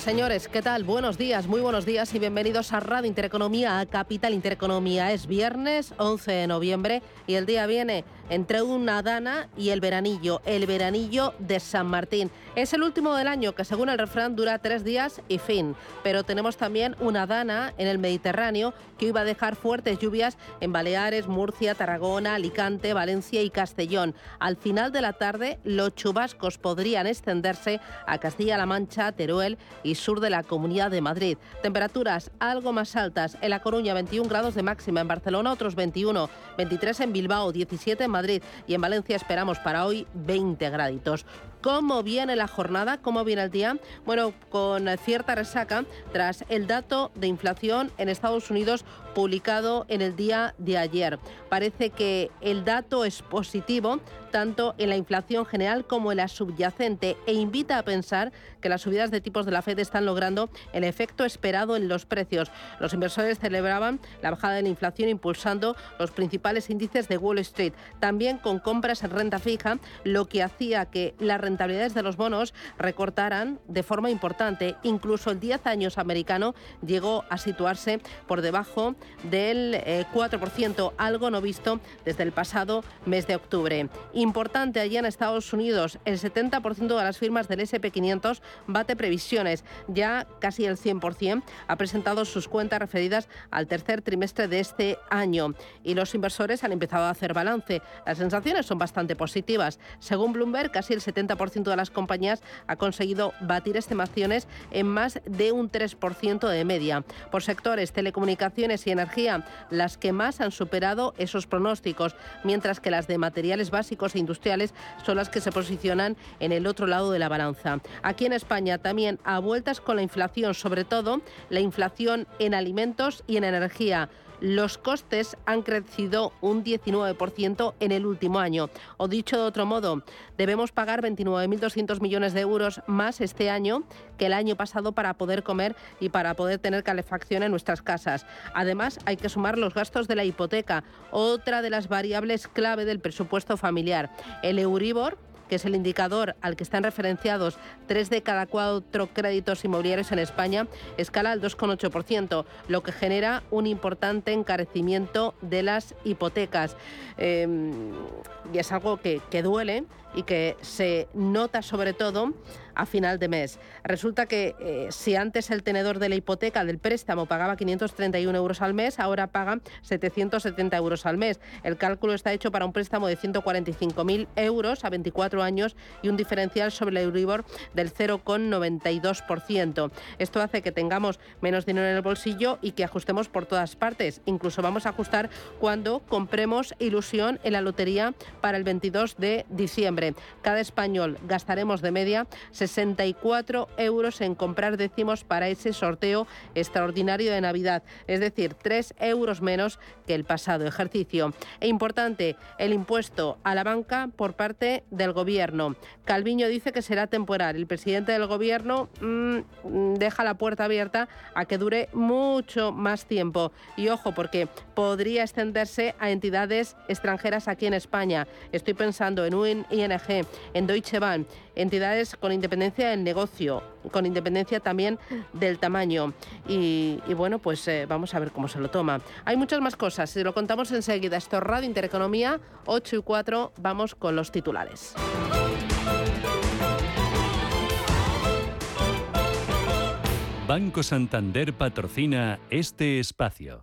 Señores, ¿qué tal? Buenos días, muy buenos días y bienvenidos a Radio Intereconomía, a Capital Intereconomía. Es viernes 11 de noviembre y el día viene entre una dana y el veranillo, el veranillo de San Martín. Es el último del año que según el refrán dura tres días y fin, pero tenemos también una dana en el Mediterráneo que iba a dejar fuertes lluvias en Baleares, Murcia, Tarragona, Alicante, Valencia y Castellón. Al final de la tarde los chubascos podrían extenderse a Castilla-La Mancha, Teruel y sur de la Comunidad de Madrid. Temperaturas algo más altas en La Coruña 21 grados de máxima, en Barcelona otros 21, 23 en Bilbao, 17 en Madrid Madrid y en Valencia esperamos para hoy 20 graditos. ¿Cómo viene la jornada? ¿Cómo viene el día? Bueno, con cierta resaca tras el dato de inflación en Estados Unidos publicado en el día de ayer. Parece que el dato es positivo tanto en la inflación general como en la subyacente e invita a pensar que las subidas de tipos de la Fed están logrando el efecto esperado en los precios. Los inversores celebraban la bajada de la inflación impulsando los principales índices de Wall Street, también con compras en renta fija, lo que hacía que la rentabilidades de los bonos recortaran de forma importante. Incluso el 10 años americano llegó a situarse por debajo del 4%, eh, algo no visto desde el pasado mes de octubre. Importante allí en Estados Unidos, el 70% de las firmas del SP500 bate previsiones. Ya casi el 100% ha presentado sus cuentas referidas al tercer trimestre de este año y los inversores han empezado a hacer balance. Las sensaciones son bastante positivas. Según Bloomberg, casi el 70% de las compañías ha conseguido batir estimaciones en más de un 3% de media. Por sectores, telecomunicaciones y energía, las que más han superado esos pronósticos, mientras que las de materiales básicos e industriales son las que se posicionan en el otro lado de la balanza. Aquí en España también a vueltas con la inflación, sobre todo la inflación en alimentos y en energía los costes han crecido un 19% en el último año. O dicho de otro modo, debemos pagar 29.200 millones de euros más este año que el año pasado para poder comer y para poder tener calefacción en nuestras casas. Además, hay que sumar los gastos de la hipoteca, otra de las variables clave del presupuesto familiar. El Euribor que es el indicador al que están referenciados tres de cada cuatro créditos inmobiliarios en España, escala al 2,8%, lo que genera un importante encarecimiento de las hipotecas. Em, y es algo que, que duele y que se nota sobre todo a final de mes. Resulta que eh, si antes el tenedor de la hipoteca del préstamo pagaba 531 euros al mes, ahora paga 770 euros al mes. El cálculo está hecho para un préstamo de 145.000 euros a 24 años y un diferencial sobre el Euribor del 0,92%. Esto hace que tengamos menos dinero en el bolsillo y que ajustemos por todas partes. Incluso vamos a ajustar cuando compremos ilusión en la lotería para el 22 de diciembre. Cada español gastaremos de media 64 euros en comprar décimos para ese sorteo extraordinario de Navidad, es decir, 3 euros menos que el pasado ejercicio. E importante, el impuesto a la banca por parte del Gobierno. Calviño dice que será temporal. El presidente del Gobierno mm, deja la puerta abierta a que dure mucho más tiempo. Y ojo, porque podría extenderse a entidades extranjeras aquí en España. Estoy pensando en UN, En Deutsche Bank, entidades con independencia del negocio, con independencia también del tamaño. Y, bueno, pues eh, vamos a ver cómo se lo toma. Hay muchas más cosas, si lo contamos enseguida. Esto es Radio Intereconomía, 8 y 4, vamos con los titulares. Banco Santander patrocina este espacio.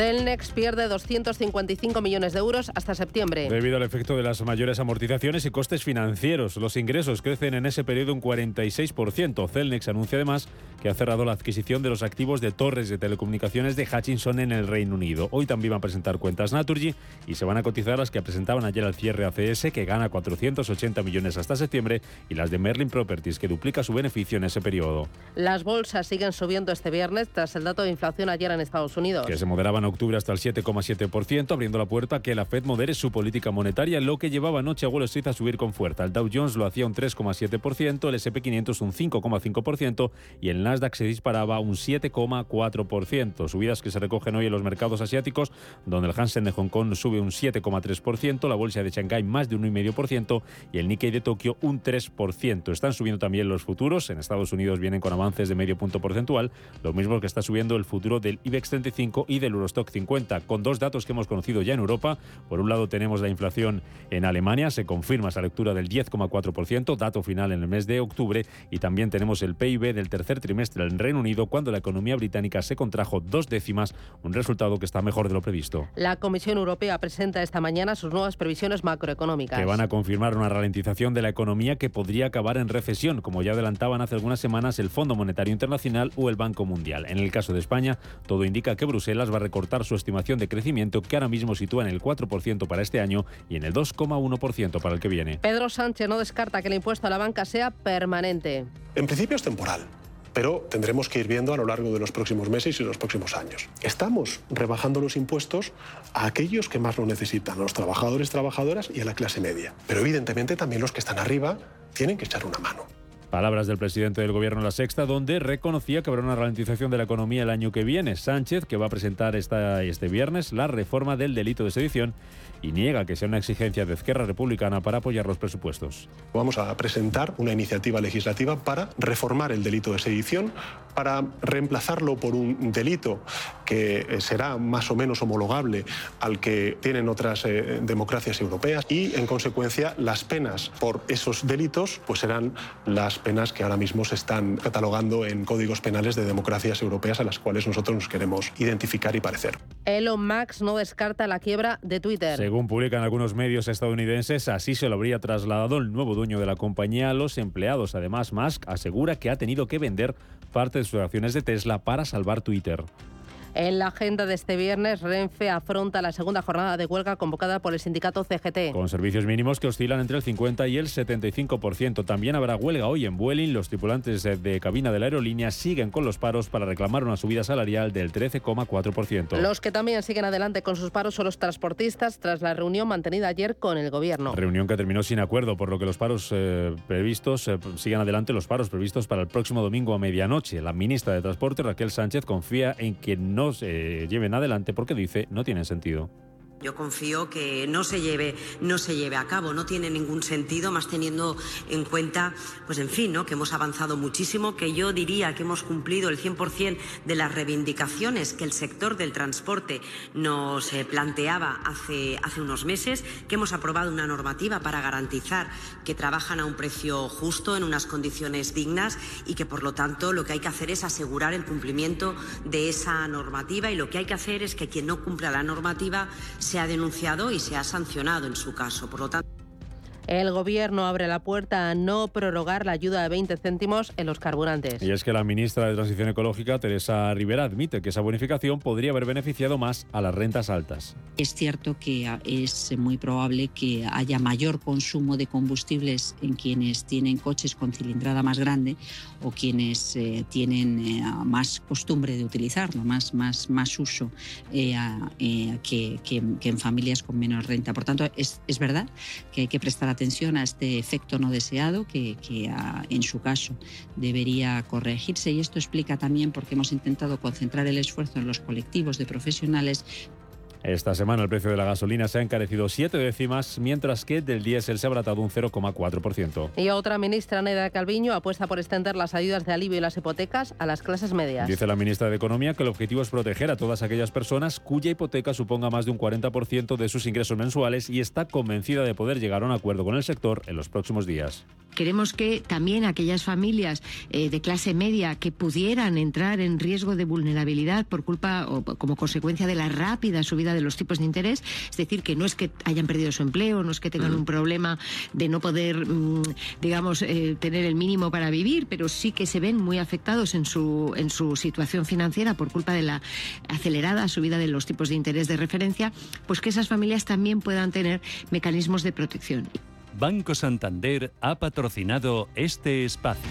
Celnex pierde 255 millones de euros hasta septiembre. Debido al efecto de las mayores amortizaciones y costes financieros, los ingresos crecen en ese periodo un 46%. Celnex anuncia además que ha cerrado la adquisición de los activos de torres de telecomunicaciones de Hutchinson en el Reino Unido. Hoy también van a presentar cuentas Naturgy y se van a cotizar las que presentaban ayer al cierre ACS, que gana 480 millones hasta septiembre, y las de Merlin Properties, que duplica su beneficio en ese periodo. Las bolsas siguen subiendo este viernes tras el dato de inflación ayer en Estados Unidos. Que se moderaban octubre hasta el 7,7%, abriendo la puerta a que la Fed modere su política monetaria, lo que llevaba anoche a Wall Street a subir con fuerza. El Dow Jones lo hacía un 3,7%, el SP500 un 5,5% y el Nasdaq se disparaba un 7,4%. Subidas que se recogen hoy en los mercados asiáticos, donde el Hansen de Hong Kong sube un 7,3%, la bolsa de Shanghái más de un 1,5% y el Nikkei de Tokio un 3%. Están subiendo también los futuros. En Estados Unidos vienen con avances de medio punto porcentual, lo mismo que está subiendo el futuro del IBEX 35 y del Eurostock 50, con dos datos que hemos conocido ya en Europa. Por un lado tenemos la inflación en Alemania, se confirma esa lectura del 10,4%, dato final en el mes de octubre, y también tenemos el PIB del tercer trimestre en Reino Unido, cuando la economía británica se contrajo dos décimas, un resultado que está mejor de lo previsto. La Comisión Europea presenta esta mañana sus nuevas previsiones macroeconómicas. Que van a confirmar una ralentización de la economía que podría acabar en recesión, como ya adelantaban hace algunas semanas el Fondo Monetario Internacional o el Banco Mundial. En el caso de España, todo indica que Bruselas va a recortar su estimación de crecimiento que ahora mismo sitúa en el 4% para este año y en el 2,1% para el que viene. Pedro Sánchez no descarta que el impuesto a la banca sea permanente. En principio es temporal pero tendremos que ir viendo a lo largo de los próximos meses y los próximos años. Estamos rebajando los impuestos a aquellos que más lo necesitan, a los trabajadores, trabajadoras y a la clase media. Pero evidentemente también los que están arriba tienen que echar una mano. Palabras del presidente del Gobierno La Sexta, donde reconocía que habrá una ralentización de la economía el año que viene. Sánchez, que va a presentar esta, este viernes la reforma del delito de sedición y niega que sea una exigencia de Izquierda Republicana para apoyar los presupuestos. Vamos a presentar una iniciativa legislativa para reformar el delito de sedición, para reemplazarlo por un delito que eh, será más o menos homologable al que tienen otras eh, democracias europeas y, en consecuencia, las penas por esos delitos pues serán las penas que ahora mismo se están catalogando en códigos penales de democracias europeas a las cuales nosotros nos queremos identificar y parecer. Elon Musk no descarta la quiebra de Twitter. Según publican algunos medios estadounidenses, así se lo habría trasladado el nuevo dueño de la compañía a los empleados. Además, Musk asegura que ha tenido que vender parte de sus acciones de Tesla para salvar Twitter. En la agenda de este viernes, Renfe afronta la segunda jornada de huelga convocada por el sindicato CGT. Con servicios mínimos que oscilan entre el 50 y el 75%. También habrá huelga hoy en Vueling. Los tripulantes de cabina de la aerolínea siguen con los paros para reclamar una subida salarial del 13,4%. Los que también siguen adelante con sus paros son los transportistas tras la reunión mantenida ayer con el gobierno. Reunión que terminó sin acuerdo, por lo que los paros eh, previstos eh, siguen adelante los paros previstos para el próximo domingo a medianoche. La ministra de Transporte, Raquel Sánchez, confía en que no no se lleven adelante porque dice no tienen sentido. Yo confío que no se lleve, no se lleve a cabo, no tiene ningún sentido, más teniendo en cuenta, pues en fin, ¿no? que hemos avanzado muchísimo, que yo diría que hemos cumplido el 100% de las reivindicaciones que el sector del transporte nos eh, planteaba hace, hace unos meses, que hemos aprobado una normativa para garantizar que trabajan a un precio justo, en unas condiciones dignas y que, por lo tanto, lo que hay que hacer es asegurar el cumplimiento de esa normativa y lo que hay que hacer es que quien no cumpla la normativa se ha denunciado y se ha sancionado en su caso. Por lo tanto, el Gobierno abre la puerta a no prorrogar la ayuda de 20 céntimos en los carburantes. Y es que la ministra de Transición Ecológica, Teresa Rivera, admite que esa bonificación podría haber beneficiado más a las rentas altas. Es cierto que es muy probable que haya mayor consumo de combustibles en quienes tienen coches con cilindrada más grande o quienes eh, tienen eh, más costumbre de utilizarlo, más, más, más uso eh, que, que, en familias con menos renta. Por tanto, es, es verdad que hay que prestar atención atención a este efecto no deseado que, ah, en su caso debería corregirse. Y esto explica también por qué hemos intentado concentrar el esfuerzo en los colectivos de profesionales Esta semana el precio de la gasolina se ha encarecido siete décimas, mientras que del diésel se ha abratado un 0,4%. Y otra ministra, Neda Calviño, apuesta por extender las ayudas de alivio y las hipotecas a las clases medias. Dice la ministra de Economía que el objetivo es proteger a todas aquellas personas cuya hipoteca suponga más de un 40% de sus ingresos mensuales y está convencida de poder llegar a un acuerdo con el sector en los próximos días. Queremos que también aquellas familias eh, de clase media que pudieran entrar en riesgo de vulnerabilidad por culpa o como consecuencia de la rápida subida de los tipos de interés, es decir, que no es que hayan perdido su empleo, no es que tengan un problema de no poder, mm, digamos, eh, tener el mínimo para vivir, pero sí que se ven muy afectados en su, en su situación financiera por culpa de la acelerada subida de los tipos de interés de referencia, pues que esas familias también puedan tener mecanismos de protección. Banco Santander ha patrocinado este espacio.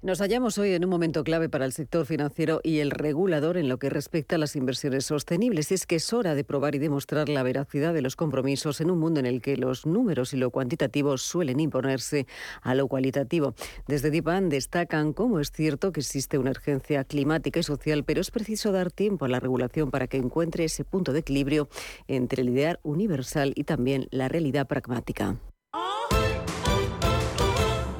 Nos hallamos hoy en un momento clave para el sector financiero y el regulador en lo que respecta a las inversiones sostenibles. Y es que es hora de probar y demostrar la veracidad de los compromisos en un mundo en el que los números y lo cuantitativo suelen imponerse a lo cualitativo. Desde DIPAN destacan cómo es cierto que existe una urgencia climática y social, pero es preciso dar tiempo a la regulación para que encuentre ese punto de equilibrio entre el ideal universal y también la realidad pragmática.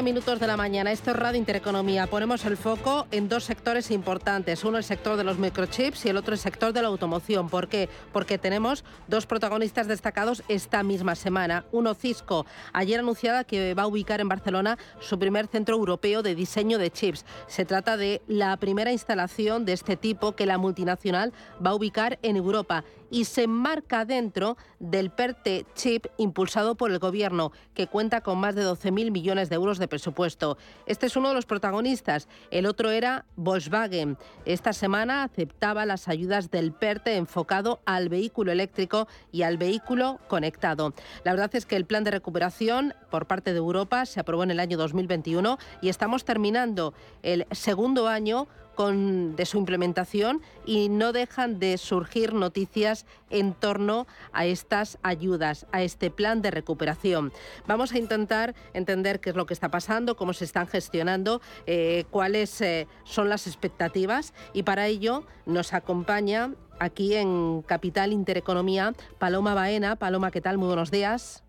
13 minutos de la mañana. Esto es Radio Intereconomía. Ponemos el foco en dos sectores importantes. Uno el sector de los microchips y el otro el sector de la automoción. ¿Por qué? Porque tenemos dos protagonistas destacados esta misma semana. Uno Cisco, ayer anunciada que va a ubicar en Barcelona su primer centro europeo de diseño de chips. Se trata de la primera instalación de este tipo que la multinacional va a ubicar en Europa y se enmarca dentro del PERTE Chip impulsado por el Gobierno, que cuenta con más de 12.000 millones de euros de presupuesto. Este es uno de los protagonistas. El otro era Volkswagen. Esta semana aceptaba las ayudas del PERTE enfocado al vehículo eléctrico y al vehículo conectado. La verdad es que el plan de recuperación por parte de Europa se aprobó en el año 2021 y estamos terminando el segundo año de su implementación y no dejan de surgir noticias en torno a estas ayudas, a este plan de recuperación. Vamos a intentar entender qué es lo que está pasando, cómo se están gestionando, eh, cuáles eh, son las expectativas y para ello nos acompaña aquí en Capital Intereconomía Paloma Baena. Paloma, ¿qué tal? Muy buenos días.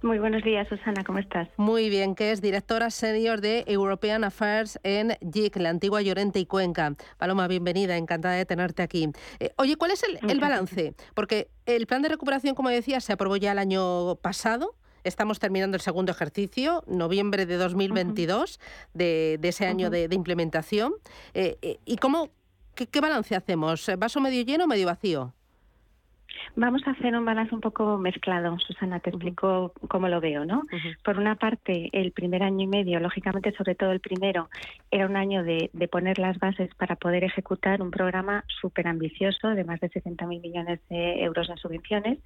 Muy buenos días, Susana, ¿cómo estás? Muy bien, que es directora senior de European Affairs en JIC, la antigua Llorente y Cuenca. Paloma, bienvenida, encantada de tenerte aquí. Eh, oye, ¿cuál es el, balance? Porque el plan de recuperación, como decía, se aprobó ya el año pasado. Estamos terminando el segundo ejercicio, noviembre de 2022, de, ese año de, implementación. Eh, eh, ¿Y cómo, qué, qué balance hacemos? ¿Vaso medio lleno o medio vacío? Vamos a hacer un balance un poco mezclado, Susana, te explico cómo lo veo, ¿no? Por una parte, el primer año y medio, lógicamente, sobre todo el primero, era un año de, poner las bases para poder ejecutar un programa súper ambicioso de más de 60.000 millones de euros en subvenciones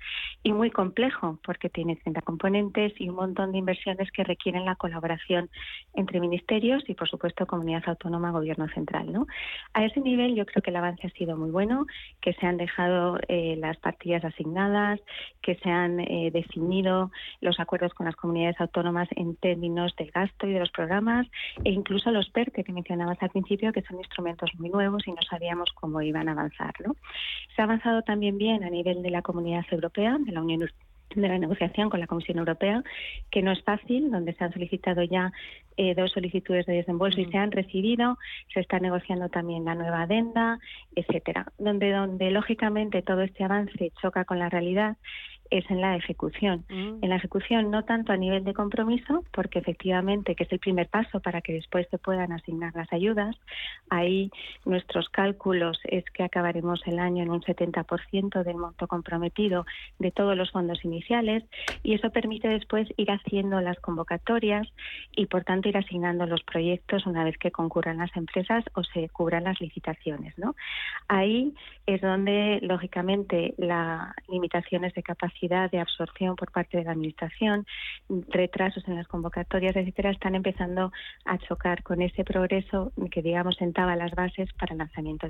y muy complejo, porque tiene 30 componentes y un montón de inversiones que requieren la colaboración entre ministerios y, por supuesto, comunidad autónoma, gobierno central, ¿no? A ese nivel, yo creo que el avance ha sido muy bueno, que se han dejado eh, las partidas asignadas, que se han eh, definido los acuerdos con las comunidades autónomas en términos del gasto y de los programas, e incluso los PERTE que mencionabas al principio, que son instrumentos muy nuevos y no sabíamos cómo iban a avanzar. ¿no? Se ha avanzado también bien a nivel de la comunidad europea, de la Unión Europea de la negociación con la Comisión Europea, que no es fácil, donde se han solicitado ya eh, dos solicitudes de desembolso y se han recibido, se está negociando también la nueva adenda, etcétera, donde donde lógicamente todo este avance choca con la realidad es en la ejecución. Mm. En la ejecución no tanto a nivel de compromiso, porque efectivamente que es el primer paso para que después se puedan asignar las ayudas. Ahí nuestros cálculos es que acabaremos el año en un 70% del monto comprometido de todos los fondos iniciales y eso permite después ir haciendo las convocatorias y por tanto ir asignando los proyectos una vez que concurran las empresas o se cubran las licitaciones. ¿no? Ahí es donde lógicamente las limitaciones de capacidad de absorción por parte de la Administración, retrasos en las convocatorias, etcétera, están empezando a chocar con ese progreso que, digamos, sentaba las bases para el lanzamiento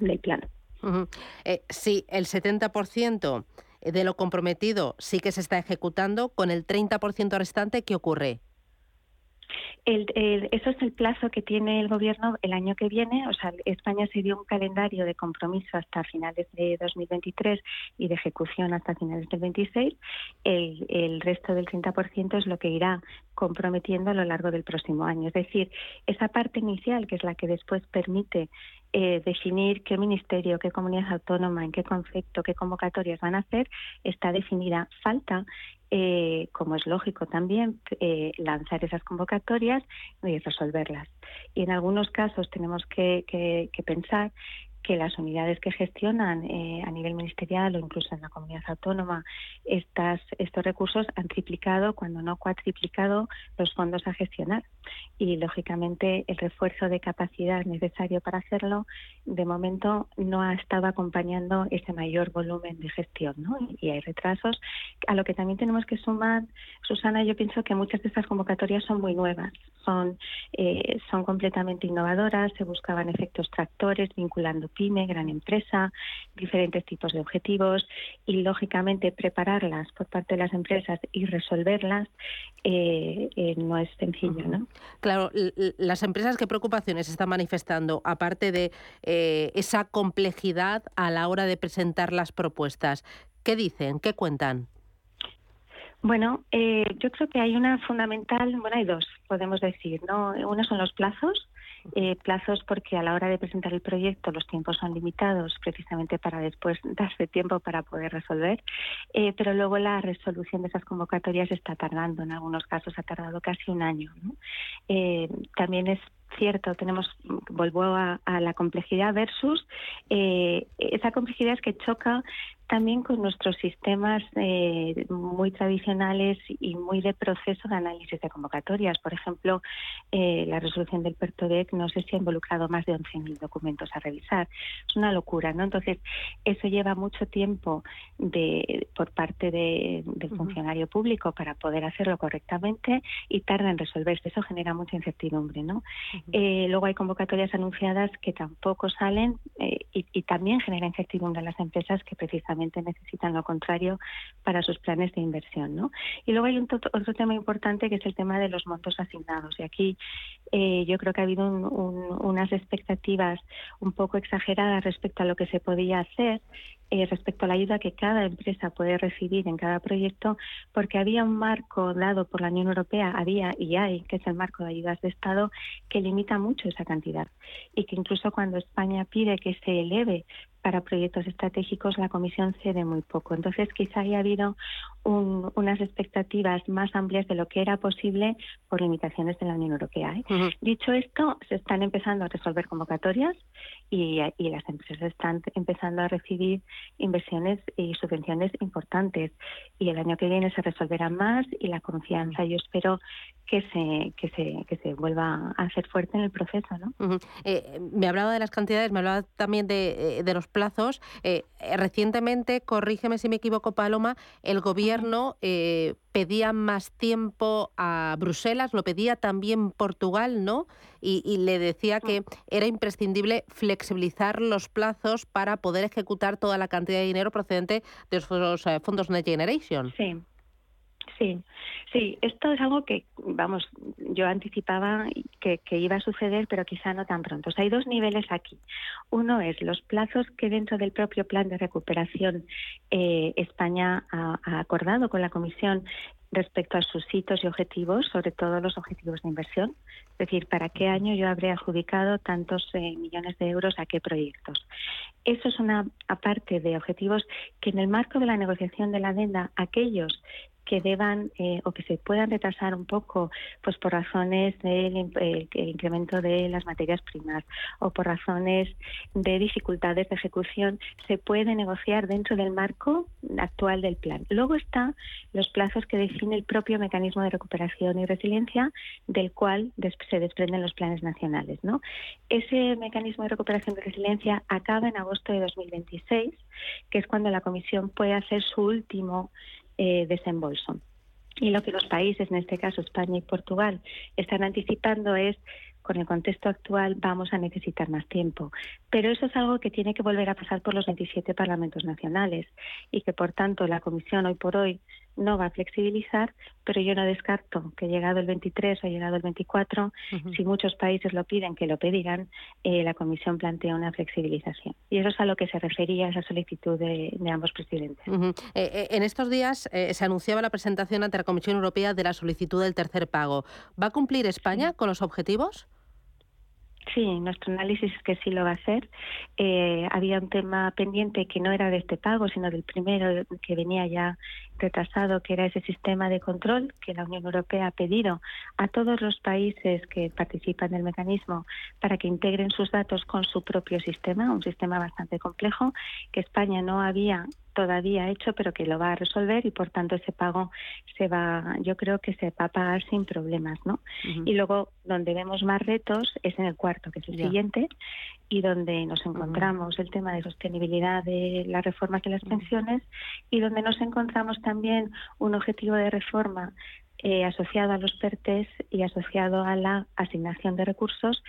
del plan. Eh, sí, el 70% de lo comprometido sí que se está ejecutando, con el 30% restante, ¿qué ocurre? El, eso es el plazo que tiene el gobierno el año que viene. O sea, España se dio un calendario de compromiso hasta finales de 2023 y de ejecución hasta finales del 26. El, el resto del 30% es lo que irá comprometiendo a lo largo del próximo año. Es decir, esa parte inicial, que es la que después permite eh, definir qué ministerio, qué comunidad autónoma, en qué concepto, qué convocatorias van a hacer, está definida. Falta eh, como es lógico también, eh, lanzar esas convocatorias y resolverlas. Y en algunos casos tenemos que, que pensar que las unidades que gestionan eh, a nivel ministerial o incluso en la comunidad autónoma estas, estos recursos han triplicado, cuando no cuatriplicado, los fondos a gestionar. Y, lógicamente, el refuerzo de capacidad necesario para hacerlo, de momento, no ha estado acompañando ese mayor volumen de gestión. ¿no? Y hay retrasos. A lo que también tenemos que sumar, Susana, yo pienso que muchas de estas convocatorias son muy nuevas, son, eh, son completamente innovadoras, se buscaban efectos tractores vinculando pyme, gran empresa, diferentes tipos de objetivos y, lógicamente, prepararlas por parte de las empresas y resolverlas eh, eh, no es sencillo, ¿no? Claro, las empresas, ¿qué preocupaciones están manifestando, aparte de eh, esa complejidad a la hora de presentar las propuestas? ¿Qué dicen? ¿Qué cuentan? Bueno, yo creo que hay una fundamental, bueno, hay dos, podemos decir, ¿no? Uno son los plazos, eh, plazos porque a la hora de presentar el proyecto los tiempos son limitados precisamente para después darse tiempo para poder resolver, eh, pero luego la resolución de esas convocatorias está tardando, en algunos casos ha tardado casi un año. Eh, también es cierto, tenemos, vuelvo a, la complejidad versus esa complejidad es que choca también con nuestros sistemas eh, muy tradicionales y muy de proceso de análisis de convocatorias. Por ejemplo, eh, la resolución del PERTODEC no sé si ha involucrado más de 11.000 documentos a revisar. Es una locura, ¿no? Entonces, eso lleva mucho tiempo de, por parte del funcionario público para poder hacerlo correctamente y tarda en resolverse. Eso genera mucha incertidumbre, ¿no? Eh, luego hay convocatorias anunciadas que tampoco salen y, y también genera incertidumbre en las empresas que precisamente necesitan lo contrario para sus planes de inversión. ¿no? Y luego hay un otro tema importante que es el tema de los montos asignados. Y aquí eh, yo creo que ha habido unas expectativas un poco exageradas respecto a lo que se podía hacer eh, respecto a la ayuda que cada empresa puede recibir en cada proyecto, porque había un marco dado por la Unión Europea, había y hay, que es el marco de ayudas de Estado, que limita mucho esa cantidad y que incluso cuando España pide que se eleve para proyectos estratégicos la Comisión cede muy poco. Entonces, quizá haya habido unas expectativas más amplias de lo que era posible por limitaciones de la Unión Europea. ¿eh? Dicho esto, se están empezando a resolver convocatorias y, las empresas están empezando a recibir inversiones y subvenciones importantes. Y el año que viene se resolverán más y la confianza, yo espero que se, que se, que se vuelva a hacer fuerte en el proceso. ¿no? Eh, me hablaba de las cantidades, me hablaba también de, eh, de los plazos. Eh, recientemente, corrígeme si me equivoco, Paloma, el gobierno pedía más tiempo a Bruselas, lo pedía también Portugal, ¿no? Y, y, le decía que era imprescindible flexibilizar los plazos para poder ejecutar toda la cantidad de dinero procedente de los fondos Next Generation. Sí. Sí, sí, esto es algo que, vamos, yo anticipaba que, iba a suceder, pero quizá no tan pronto. hay dos niveles aquí. Uno es los plazos que dentro del propio plan de recuperación eh, España ha, acordado con la Comisión respecto a sus hitos y objetivos, sobre todo los objetivos de inversión. Es decir, para qué año yo habré adjudicado tantos eh, millones de euros a qué proyectos. Eso es una aparte de objetivos que en el marco de la negociación de la adenda, aquellos que deban eh, o que se puedan retrasar un poco pues por razones del eh, incremento de las materias primas o por razones de dificultades de ejecución se puede negociar dentro del marco actual del plan. Luego están los plazos que define el propio mecanismo de recuperación y resiliencia del cual se desprenden los planes nacionales. ¿no? Ese mecanismo de recuperación y resiliencia acaba en agosto de 2026, que es cuando la Comisión puede hacer su último eh, desembolso. Y lo que los países, en este caso España y Portugal, están anticipando es con el contexto actual vamos a necesitar más tiempo. Pero eso es algo que tiene que volver a pasar por los 27 parlamentos nacionales y que, por tanto, la Comisión hoy por hoy no va a flexibilizar, pero yo no descarto que llegado el 23 o llegado el 24, si muchos países lo piden, que lo pedirán, eh, la Comisión plantea una flexibilización. Y eso es a lo que se refería esa solicitud de, ambos presidentes. Eh, eh, en estos días se anunciaba la presentación ante la Comisión Europea de la solicitud del tercer pago. ¿Va a cumplir España con los objetivos? Sí, nuestro análisis es que sí lo va a hacer. Eh, había un tema pendiente que no era de este pago, sino del primero que venía ya retrasado, que era ese sistema de control que la Unión Europea ha pedido a todos los países que participan del mecanismo para que integren sus datos con su propio sistema, un sistema bastante complejo que España no había todavía hecho, pero que lo va a resolver y por tanto ese pago se va, yo creo que se va a pagar sin problemas, ¿no? Y luego donde vemos más retos es en el cuarto, que es el siguiente, y donde nos encontramos el tema de sostenibilidad de las reformas de las pensiones y donde nos encontramos también un objetivo de reforma eh, asociado a los PERTES y asociado a la asignación de recursos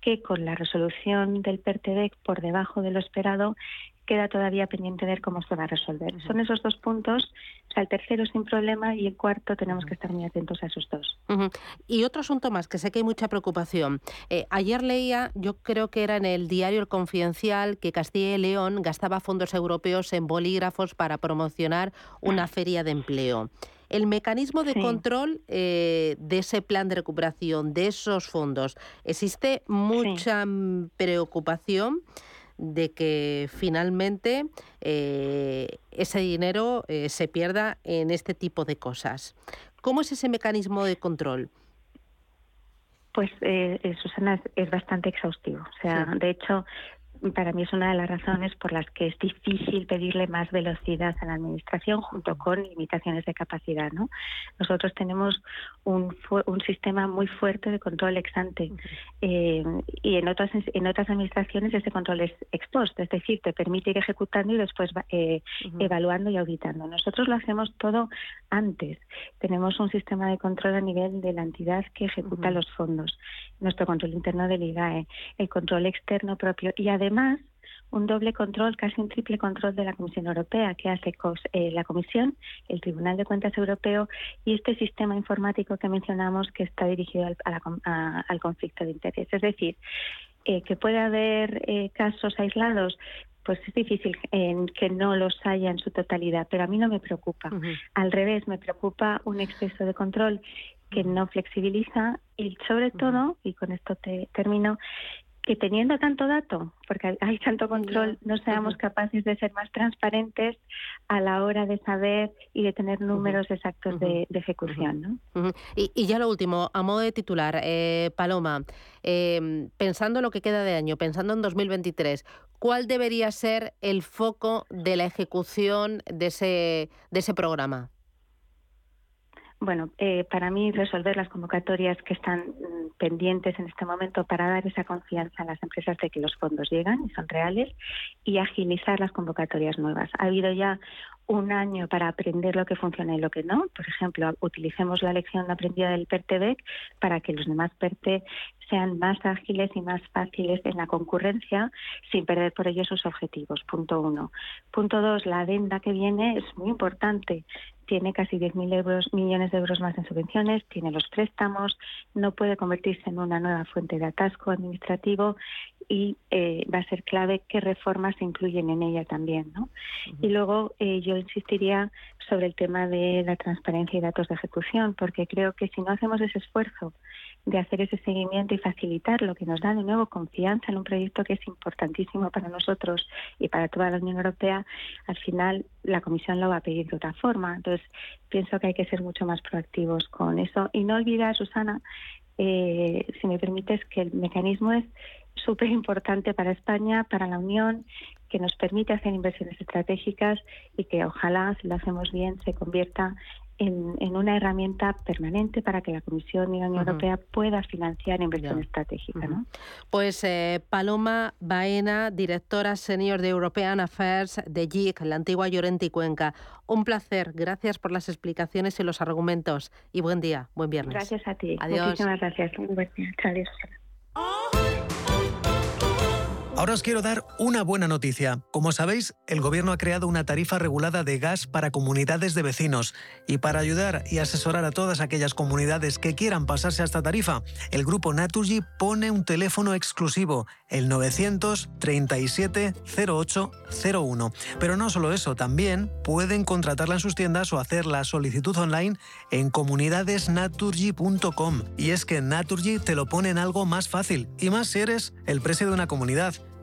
que con la resolución del PERTEDEC por debajo de lo esperado queda todavía pendiente ver cómo se va a resolver. Son esos dos puntos, o sea, el tercero sin problema y el cuarto tenemos que estar muy atentos a esos dos. Y otro asunto más, que sé que hay mucha preocupación. Eh, ayer leía, yo creo que era en el diario El Confidencial, que Castilla y León gastaba fondos europeos en bolígrafos para promocionar una feria de empleo. El mecanismo de control eh, de ese plan de recuperación, de esos fondos, existe mucha preocupación de que finalmente eh, ese dinero eh, se pierda en este tipo de cosas. ¿Cómo es ese mecanismo de control? Pues, eh, Susana, es, bastante exhaustivo. O sea, de hecho, para mí es una de las razones por las que es difícil pedirle más velocidad a la administración junto con limitaciones de capacidad. ¿no? Nosotros tenemos un, un sistema muy fuerte de control ex ante eh, y en otras, en otras administraciones ese control es ex post, es decir, te permite ir ejecutando y después eh, evaluando y auditando. Nosotros lo hacemos todo antes. Tenemos un sistema de control a nivel de la entidad que ejecuta los fondos, nuestro control interno del IGAE, el control externo propio y además un doble control, casi un triple control de la Comisión Europea que hace eh, la Comisión, el Tribunal de Cuentas Europeo y este sistema informático que mencionamos que está dirigido al, conflicto de interés. Es decir, eh, que puede haber eh, casos aislados, pues es difícil que no los haya en su totalidad, pero a mí no me preocupa. Al revés, me preocupa un exceso de control que no flexibiliza y sobre todo, y con esto te termino, que teniendo tanto dato, porque hay tanto control, no seamos capaces de ser más transparentes a la hora de saber y de tener números exactos de, ejecución. ¿no? Y, ya lo último, a modo de titular, eh, Paloma, em, pensando lo que queda de año, pensando en 2023, ¿cuál debería ser el foco de la ejecución de ese, de ese programa? Bueno, eh, para mí resolver las convocatorias que están mm, pendientes en este momento para dar esa confianza a las empresas de que los fondos llegan y son reales y agilizar las convocatorias nuevas. Ha habido ya un año para aprender lo que funciona y lo que no. Por ejemplo, utilicemos la lección aprendida del PERTEBEC para que los demás PERTE sean más ágiles y más fáciles en la concurrencia sin perder por ello sus objetivos. Punto uno. Punto dos, la adenda que viene es muy importante tiene casi 10.000 euros, millones de euros más en subvenciones, tiene los préstamos, no puede convertirse en una nueva fuente de atasco administrativo y eh, va a ser clave qué reformas se incluyen en ella también. ¿no? Y luego eh, yo insistiría sobre el tema de la transparencia y datos de ejecución, porque creo que si no hacemos ese esfuerzo de hacer ese seguimiento y facilitar lo que nos da de nuevo confianza en un proyecto que es importantísimo para nosotros y para toda la Unión Europea, al final la Comisión lo va a pedir de otra forma. Entonces, pienso que hay que ser mucho más proactivos con eso. Y no olvidar, Susana, eh, si me permites, que el mecanismo es súper importante para España, para la Unión, que nos permite hacer inversiones estratégicas y que ojalá, si lo hacemos bien, se convierta en, una herramienta permanente para que la Comisión y la Unión Europea pueda financiar inversión estratégica. ¿no? Pues eh, Paloma Baena, directora senior de European Affairs de JIC, la antigua Llorente y Cuenca. Un placer. Gracias por las explicaciones y los argumentos. Y buen día, buen viernes. Gracias a ti. Adiós. Muchísimas gracias. Adiós. Ahora os quiero dar una buena noticia. Como sabéis, el gobierno ha creado una tarifa regulada de gas para comunidades de vecinos. Y para ayudar y asesorar a todas aquellas comunidades que quieran pasarse a esta tarifa, el grupo Naturgy pone un teléfono exclusivo, el 937 0801. Pero no solo eso, también pueden contratarla en sus tiendas o hacer la solicitud online en comunidadesnaturgy.com. Y es que Naturgy te lo pone en algo más fácil, y más si eres el precio de una comunidad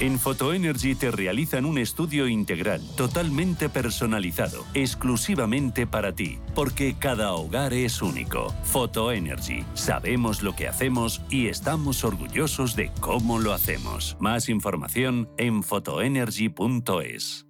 En Photoenergy te realizan un estudio integral, totalmente personalizado, exclusivamente para ti, porque cada hogar es único. Photoenergy, sabemos lo que hacemos y estamos orgullosos de cómo lo hacemos. Más información en photoenergy.es.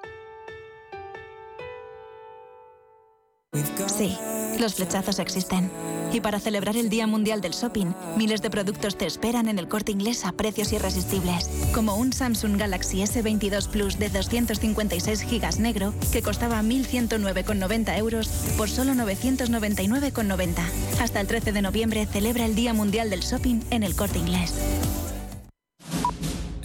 Sí, los flechazos existen. Y para celebrar el Día Mundial del Shopping, miles de productos te esperan en el corte inglés a precios irresistibles. Como un Samsung Galaxy S22 Plus de 256 GB negro que costaba 1.109,90 euros por solo 999,90. Hasta el 13 de noviembre celebra el Día Mundial del Shopping en el corte inglés.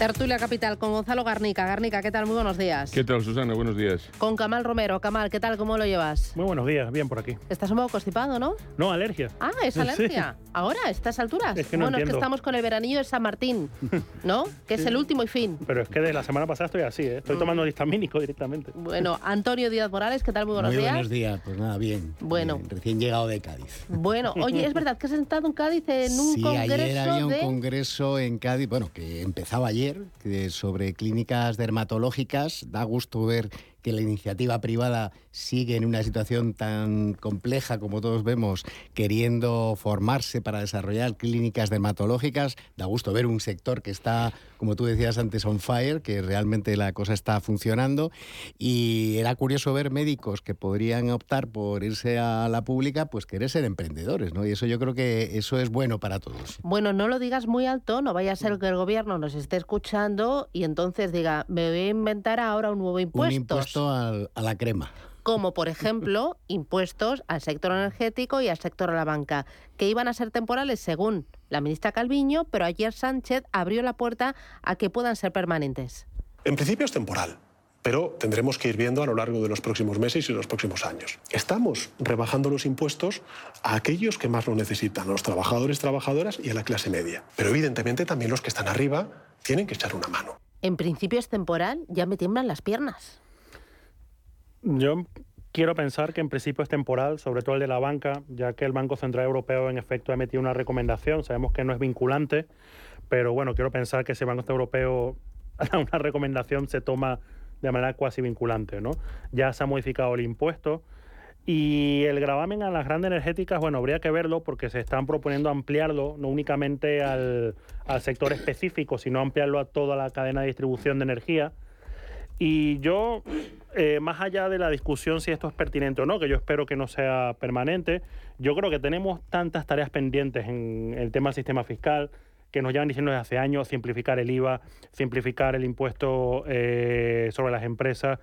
Tertulia Capital con Gonzalo Garnica. Garnica, ¿qué tal? Muy buenos días. ¿Qué tal, Susana? Buenos días. Con Camal Romero. Camal, ¿qué tal? ¿Cómo lo llevas? Muy buenos días, bien por aquí. Estás un poco constipado, ¿no? No, alergia. Ah, es alergia. ¿Ahora, a estas alturas? Es que no bueno, es que estamos con el veranillo de San Martín, ¿no? Que es Sí. el último y fin. Pero es que de la semana pasada estoy así, ¿eh? Estoy Mm. tomando histamínico directamente. Bueno, Antonio Díaz Morales, ¿qué tal? Muy buenos Muy días. buenos días, pues nada, bien. Bueno. Bien, recién llegado de Cádiz. Bueno, oye, es verdad que has sentado en Cádiz en un sí, congreso ayer había un de... congreso en Cádiz, bueno, que empezaba ayer, sobre clínicas dermatológicas. Da gusto ver que la iniciativa privada sigue en una situación tan compleja como todos vemos, queriendo formarse para desarrollar clínicas dermatológicas. Da gusto ver un sector que está, como tú decías antes, on fire, que realmente la cosa está funcionando. Y era curioso ver médicos que podrían optar por irse a la pública, pues querer ser emprendedores, ¿no? Y eso yo creo que eso es bueno para todos. Bueno, no lo digas muy alto, no vaya a ser que el gobierno nos esté escuchando y entonces diga, me voy a inventar ahora un nuevo impuesto. Un impuesto al- a la crema. Como por ejemplo impuestos al sector energético y al sector a la banca, que iban a ser temporales según la ministra Calviño, pero ayer Sánchez abrió la puerta a que puedan ser permanentes. En principio es temporal, pero tendremos que ir viendo a lo largo de los próximos meses y los próximos años. Estamos rebajando los impuestos a aquellos que más lo necesitan, a los trabajadores, trabajadoras y a la clase media. Pero evidentemente también los que están arriba tienen que echar una mano. En principio es temporal, ya me tiemblan las piernas. Yo quiero pensar que en principio es temporal, sobre todo el de la banca, ya que el Banco Central Europeo en efecto ha emitido una recomendación. Sabemos que no es vinculante, pero bueno, quiero pensar que ese Banco Central Europeo a una recomendación se toma de manera cuasi vinculante, ¿no? Ya se ha modificado el impuesto. Y el gravamen a las grandes energéticas, bueno, habría que verlo porque se están proponiendo ampliarlo no únicamente al, al sector específico, sino ampliarlo a toda la cadena de distribución de energía. Y yo, eh, más allá de la discusión si esto es pertinente o no, que yo espero que no sea permanente, yo creo que tenemos tantas tareas pendientes en el tema del sistema fiscal que nos llevan diciendo desde hace años, simplificar el IVA, simplificar el impuesto eh, sobre las empresas,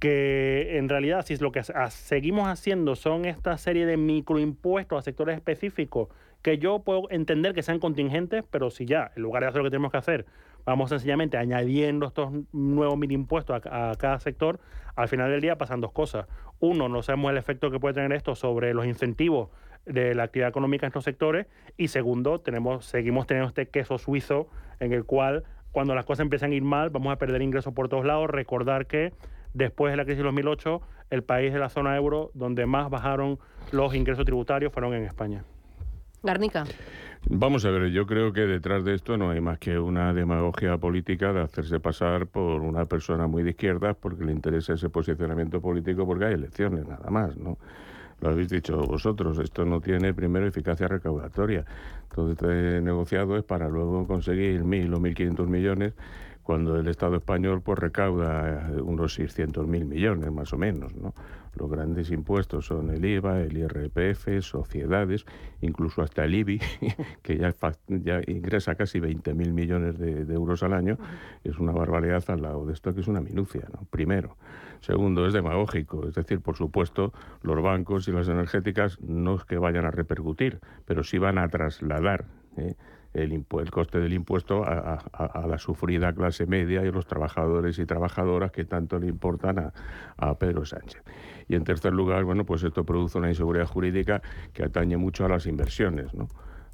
que en realidad si lo que seguimos haciendo son esta serie de microimpuestos a sectores específicos, que yo puedo entender que sean contingentes, pero si ya, en lugar de hacer lo que tenemos que hacer, vamos sencillamente añadiendo estos nuevos mini impuestos a, cada sector, al final del día pasan dos cosas. Uno, no sabemos el efecto que puede tener esto sobre los incentivos de la actividad económica en estos sectores. Y segundo, tenemos, seguimos teniendo este queso suizo en el cual cuando las cosas empiezan a ir mal vamos a perder ingresos por todos lados. Recordar que después de la crisis de 2008, el país de la zona euro donde más bajaron los ingresos tributarios fueron en España. Garnica. Vamos a ver, yo creo que detrás de esto no hay más que una demagogia política de hacerse pasar por una persona muy de izquierda porque le interesa ese posicionamiento político porque hay elecciones, nada más, ¿no? Lo habéis dicho vosotros, esto no tiene primero eficacia recaudatoria. Todo este negociado es para luego conseguir mil o mil quinientos millones cuando el Estado español pues recauda eh, unos 600.000 millones más o menos, ¿no? Los grandes impuestos son el IVA, el IRPF, sociedades, incluso hasta el IBI, que ya, ya ingresa casi 20.000 millones de, euros al año. Es una barbaridad al lado de esto que es una minucia, ¿no? Primero. Segundo, es demagógico. Es decir, por supuesto, los bancos y las energéticas no es que vayan a repercutir, pero sí van a trasladar. ¿eh? El, el, coste del impuesto a, la sufrida clase media y los trabajadores y trabajadoras que tanto le importan a, a Pedro Sánchez. Y en tercer lugar, bueno, pues esto produce una inseguridad jurídica que atañe mucho a las inversiones, ¿no?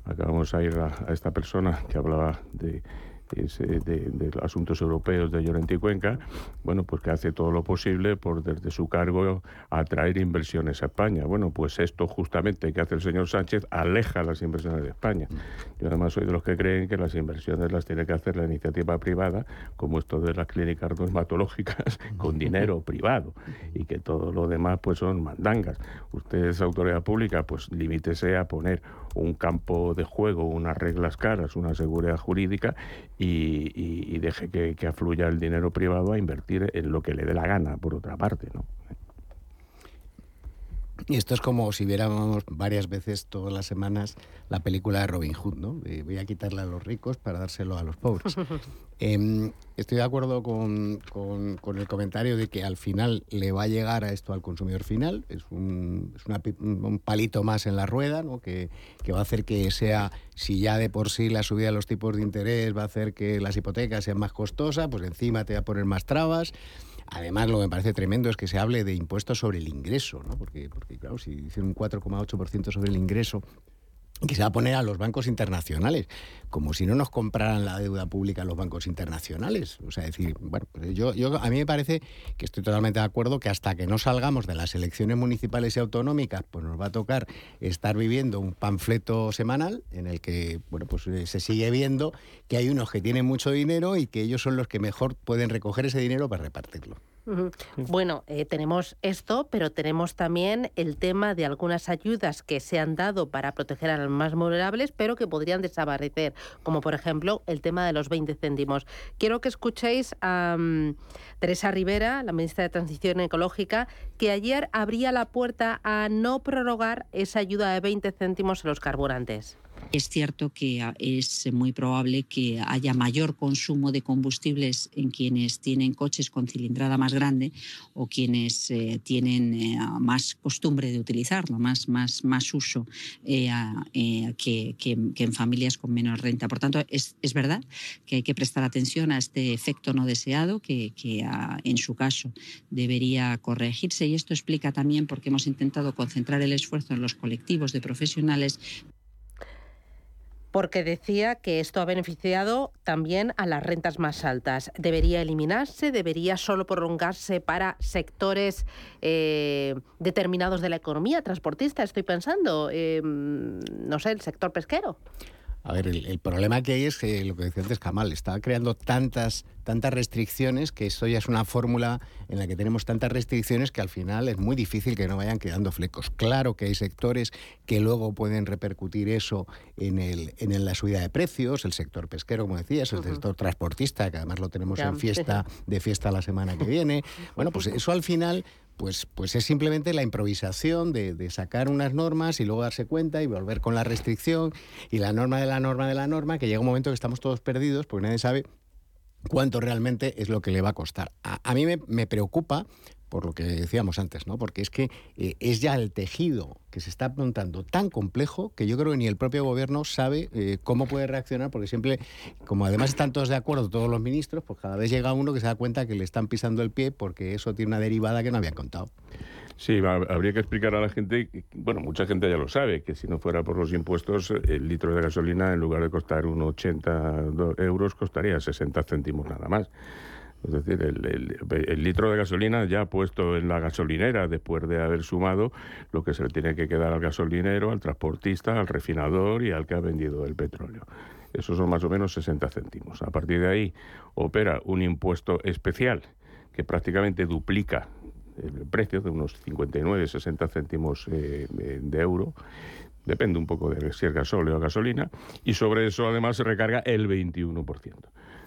Acabamos a ir a esta persona que hablaba de de, Asuntos Europeos de Llorente y Cuenca, bueno, pues que hace todo lo posible por desde su cargo atraer inversiones a España. Bueno, pues esto justamente que hace el señor Sánchez aleja las inversiones de España. Yo además soy de los que creen que las inversiones las tiene que hacer la iniciativa privada, como esto de las clínicas dermatológicas, con dinero privado, y que todo lo demás pues son mandangas. Usted es autoridad pública, pues limítese a poner un campo de juego, unas reglas caras, una seguridad jurídica y, deje que, que, afluya el dinero privado a invertir en lo que le dé la gana, por otra parte, ¿no? Y esto es como si viéramos varias veces todas las semanas la película de Robin Hood, ¿no? voy a quitarle a los ricos para dárselo a los pobres. Em, estoy de acuerdo con, con, el comentario de que al final le va a llegar a esto al consumidor final. Es un, es un palito más en la rueda, ¿no? Que, que, va a hacer que sea, si ya de por sí la subida de los tipos de interés va a hacer que las hipotecas sean más costosas, pues encima te va a poner más trabas. Además, lo que me parece tremendo es que se hable de impuestos sobre el ingreso, ¿no? porque, porque claro, si dicen un 4,8% sobre el ingreso, que se va a poner a los bancos internacionales, como si no nos compraran la deuda pública los bancos internacionales. O sea, decir, bueno, pues yo, yo a mí me parece que estoy totalmente de acuerdo que hasta que no salgamos de las elecciones municipales y autonómicas, pues nos va a tocar estar viviendo un panfleto semanal en el que, bueno, pues eh, se sigue viendo que hay unos que tienen mucho dinero y que ellos son los que mejor pueden recoger ese dinero para repartirlo. Bueno, eh, tenemos esto, pero tenemos también el tema de algunas ayudas que se han dado para proteger a los más vulnerables, pero que podrían desaparecer, como por ejemplo el tema de los 20 céntimos. Quiero que escuchéis a mm, Teresa Rivera, la ministra de Transición Ecológica, que ayer abría la puerta a no prorrogar esa ayuda de 20 céntimos a los carburantes. Es cierto que ah, es muy probable que haya mayor consumo de combustibles en quienes tienen coches con cilindrada más grande o quienes eh, tienen eh, más costumbre de utilizarlo, más, más, más uso eh, que, en familias con menos renta. Por tanto, es, verdad que hay que prestar atención a este efecto no deseado que, que ah, en su caso debería corregirse y esto explica también por qué hemos intentado concentrar el esfuerzo en los colectivos de profesionales porque decía que esto ha beneficiado también a las rentas más altas. ¿Debería eliminarse? ¿Debería solo prolongarse para sectores eh, determinados de la economía? Transportista, estoy pensando. Em, no sé, el sector pesquero. A ver, el, problema que hay es que lo que decía antes Kamal, está creando tantas, tantas restricciones que esto ya es una fórmula en la que tenemos tantas restricciones que al final es muy difícil que no vayan quedando flecos. Claro que hay sectores que luego pueden repercutir eso en, el, en la subida de precios, el sector pesquero, como decías, el sector transportista, que además lo tenemos en fiesta, de fiesta la semana que viene. Bueno, pues eso al final pues, pues es simplemente la improvisación de, sacar unas normas y luego darse cuenta y volver con la restricción y la norma de la norma de la norma, que llega un momento que estamos todos perdidos porque nadie sabe cuánto realmente es lo que le va a costar. A, mí me, preocupa por lo que decíamos antes, ¿no? Porque es que eh, es ya el tejido que se está montando tan complejo que yo creo que ni el propio gobierno sabe eh, cómo puede reaccionar, porque siempre, como además están todos de acuerdo, todos los ministros, pues cada vez llega uno que se da cuenta que le están pisando el pie porque eso tiene una derivada que no habían contado. Sí, habría que explicar a la gente, bueno, mucha gente ya lo sabe, que si no fuera por los impuestos, el litro de gasolina, en lugar de costar unos 80 euros, costaría 60 céntimos nada más. Es decir, el, litro de gasolina ya puesto en la gasolinera después de haber sumado lo que se le tiene que quedar al gasolinero, al transportista, al refinador y al que ha vendido el petróleo. Esos son más o menos 60 céntimos. A partir de ahí opera un impuesto especial que prácticamente duplica el precio de unos 59, 60 céntimos eh, de euro. Depende un poco de si es gasóleo o gasolina. Y sobre eso además se recarga el 21%.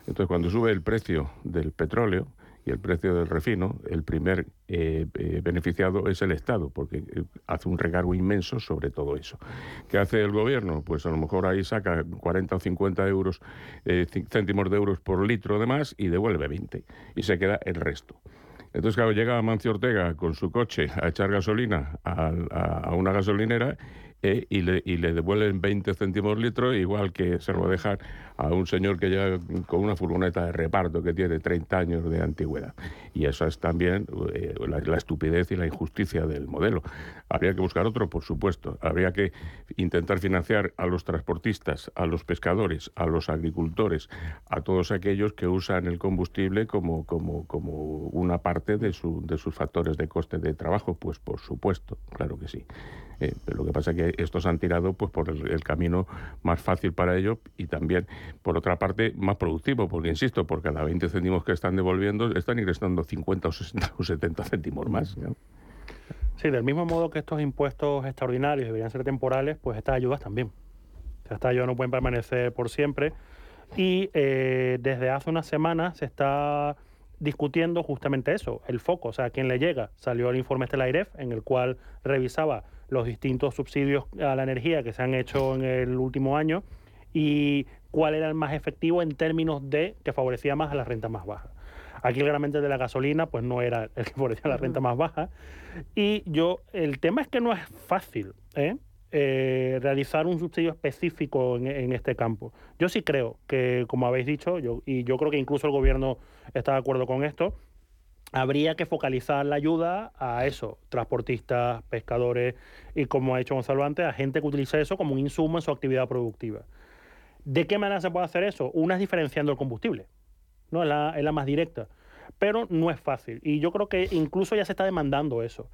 Entonces, cuando sube el precio del petróleo y el precio del refino, el primer eh, eh, beneficiado es el Estado, porque eh, hace un recargo inmenso sobre todo eso. ¿Qué hace el gobierno? Pues a lo mejor ahí saca 40 o 50 euros, céntimos de euros por litro de más y devuelve 20 y se queda el resto. Entonces, claro, llega Mancio Ortega con su coche a echar gasolina a una gasolinera eh, y, le, y, le, devuelven 20 céntimos litro, igual que se lo dejar a un señor que llega con una furgoneta de reparto que tiene 30 años de antigüedad. Y eso es también eh, la, estupidez y la injusticia del modelo. Habría que buscar otro, por supuesto. Habría que intentar financiar a los transportistas, a los pescadores, a los agricultores, a todos aquellos que usan el combustible como, como, como una parte de, su, de sus factores de coste de trabajo. Pues por supuesto, claro que sí. Eh, pero lo que pasa es que estos han tirado pues por el, camino más fácil para ellos y también, por otra parte, más productivo, porque insisto, por cada 20 céntimos que están devolviendo, están ingresando 50 o 60 o 70 céntimos más. Sí, del mismo modo que estos impuestos extraordinarios deberían ser temporales, pues estas ayudas también. estas ayudas no pueden permanecer por siempre. Y eh, desde hace unas semanas se está discutiendo justamente eso, el foco, o sea, a quién le llega. Salió el informe este en el cual revisaba los distintos subsidios a la energía que se han hecho en el último año y cuál era el más efectivo en términos de que favorecía más a las rentas más bajas. Aquí claramente de la gasolina pues no era el que favorecía a la renta más baja y yo el tema es que no es fácil ¿eh? Eh, realizar un subsidio específico en, este campo. Yo sí creo que, como habéis dicho, yo, y yo creo que incluso el gobierno está de acuerdo con esto, habría que focalizar la ayuda a eso, transportistas, pescadores y como ha hecho Gonzalo antes, a gente que utilice eso como un insumo en su actividad productiva. ¿De qué manera se puede hacer eso? Una es diferenciando el combustible, ¿no? es, la, más directa, pero no es fácil y yo creo que incluso ya se está demandando eso.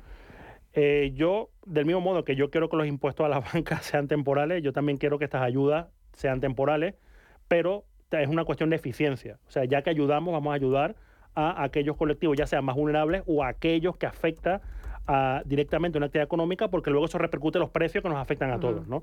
Eh, yo, del mismo modo que yo quiero que los impuestos a la banca sean temporales, yo también quiero que estas ayudas sean temporales, pero es una cuestión de eficiencia. O sea, ya que ayudamos, vamos a ayudar a aquellos colectivos, ya sean más vulnerables o a aquellos que afecta a, directamente a una actividad económica, porque luego eso repercute en los precios que nos afectan a todos, ¿no?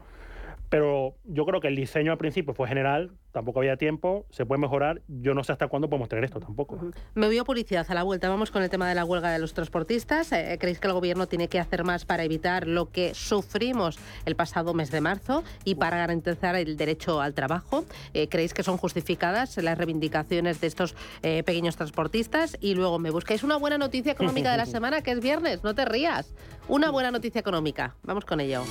Pero yo creo que el diseño al principio fue general, tampoco había tiempo, se puede mejorar. Yo no sé hasta cuándo podemos tener esto tampoco. Me voy a publicidad a la vuelta. Vamos con el tema de la huelga de los transportistas. Eh, ¿Creéis que el gobierno tiene que hacer más para evitar lo que sufrimos el pasado mes de marzo y para garantizar el derecho al trabajo? Eh, ¿Creéis que son justificadas las reivindicaciones de estos eh, pequeños transportistas? Y luego me buscáis una buena noticia económica de la semana, que es viernes. No te Una buena noticia económica. Vamos con ello.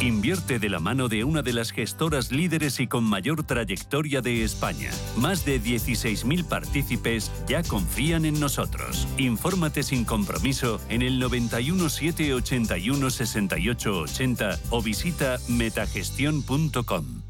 Invierte de la mano de una de las gestoras líderes y con mayor trayectoria de España. Más de 16.000 partícipes ya confían en nosotros. Infórmate sin compromiso en el 91 781 68 80 o visita metagestión.com.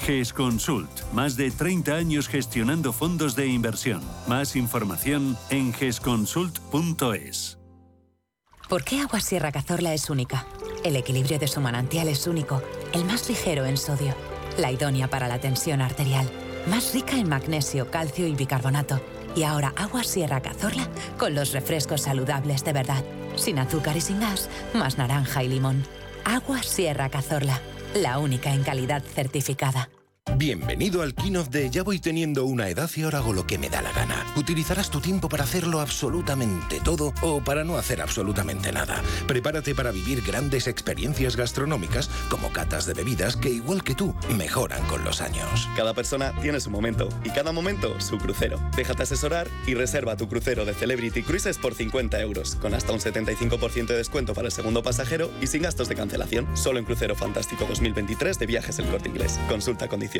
GESConsult. Más de 30 años gestionando fondos de inversión. Más información en gesconsult.es. ¿Por qué Agua Sierra Cazorla es única? El equilibrio de su manantial es único, el más ligero en sodio, la idónea para la tensión arterial, más rica en magnesio, calcio y bicarbonato. Y ahora Agua Sierra Cazorla con los refrescos saludables de verdad, sin azúcar y sin gas, más naranja y limón. Agua Sierra Cazorla, la única en calidad certificada. Bienvenido al keynote de Ya voy teniendo una edad y ahora hago lo que me da la gana. Utilizarás tu tiempo para hacerlo absolutamente todo o para no hacer absolutamente nada. Prepárate para vivir grandes experiencias gastronómicas como catas de bebidas que igual que tú mejoran con los años. Cada persona tiene su momento y cada momento su crucero. Déjate asesorar y reserva tu crucero de Celebrity Cruises por 50 euros, con hasta un 75% de descuento para el segundo pasajero y sin gastos de cancelación. Solo en Crucero Fantástico 2023 de Viajes El Corte Inglés. Consulta condiciones.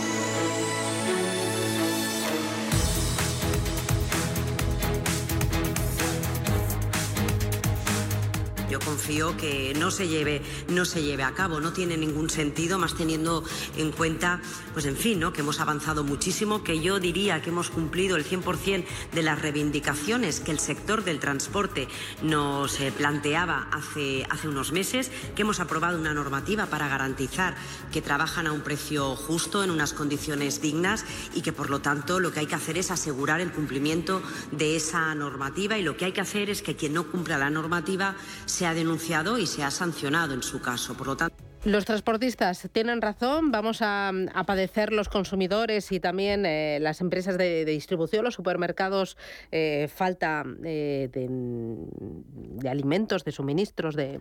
Confío que no se lleve, no se lleve a cabo, no tiene ningún sentido, más teniendo en cuenta, pues en fin, ¿no? que hemos avanzado muchísimo, que yo diría que hemos cumplido el 100% de las reivindicaciones que el sector del transporte nos eh, planteaba hace, hace unos meses, que hemos aprobado una normativa para garantizar que trabajan a un precio justo, en unas condiciones dignas y que por lo tanto lo que hay que hacer es asegurar el cumplimiento de esa normativa y lo que hay que hacer es que quien no cumpla la normativa se ha denunciado y se ha sancionado en su caso. Por lo tanto, los transportistas tienen razón, vamos a, padecer los consumidores y también eh, las empresas de, distribución, los supermercados, eh, falta eh, de, alimentos, de suministros, de...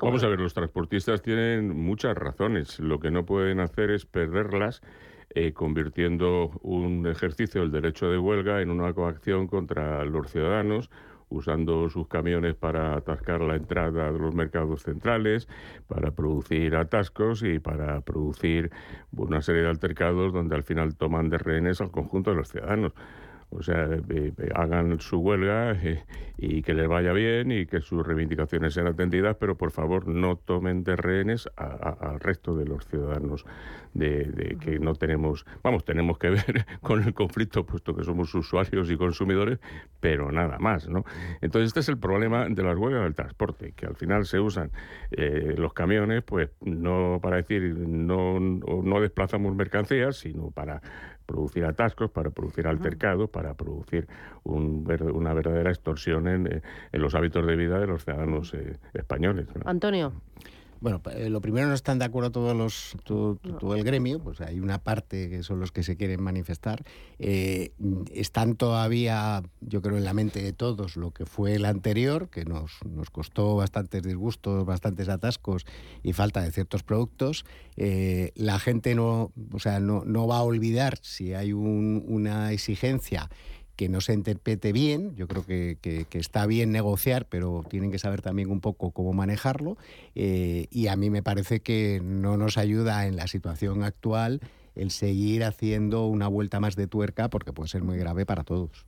Vamos a ver, los transportistas tienen muchas razones. Lo que no pueden hacer es perderlas convirtiendo un ejercicio del derecho de huelga en una coacción contra los ciudadanos usando sus camiones para atascar la entrada de los mercados centrales, para producir atascos y para producir una serie de altercados donde al final toman de rehenes al conjunto de los ciudadanos. O sea, eh, eh, hagan su huelga eh, y que les vaya bien y que sus reivindicaciones sean atendidas, pero por favor no tomen de rehenes al resto de los ciudadanos de, que no tenemos, vamos, tenemos que ver con el conflicto, puesto que somos usuarios y consumidores, pero nada más, ¿no? Entonces este es el problema de las huelgas del transporte, que al final se usan los camiones, pues no para decir no, no desplazamos mercancías, sino para producir atascos, para producir altercados, para producir una verdadera extorsión en, los hábitos de vida de los ciudadanos eh, españoles. Antonio. Bueno, eh, lo primero no están de acuerdo todos los, todo, el gremio, pues hay una parte que son los que se quieren manifestar. Eh, están todavía, yo creo, en la mente de todos lo que fue el anterior, que nos, nos costó bastantes disgustos, bastantes atascos y falta de ciertos productos. Eh, la gente no, o sea, no, no va a olvidar si hay una exigencia que no se interprete bien. Yo creo que, está bien negociar, pero tienen que saber también un poco cómo manejarlo. Eh, y a mí me parece que no nos ayuda en la situación actual el seguir haciendo una vuelta más de tuerca porque puede ser muy grave para todos.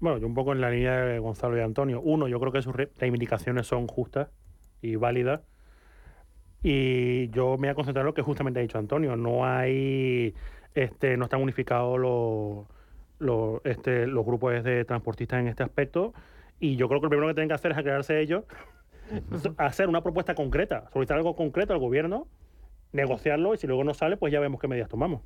Bueno, yo un poco en la línea de Gonzalo y Antonio. Uno, yo creo que sus reivindicaciones son justas y válidas. Y yo me voy a concentrar en lo que justamente ha dicho Antonio. No hay, este, no están unificados los los, este, los grupos de transportistas en este aspecto. Y yo creo que lo primero que tienen que hacer es aclararse ellos, hacer una propuesta concreta, solicitar algo concreto al gobierno, negociarlo y si luego no sale, pues ya vemos qué medidas tomamos.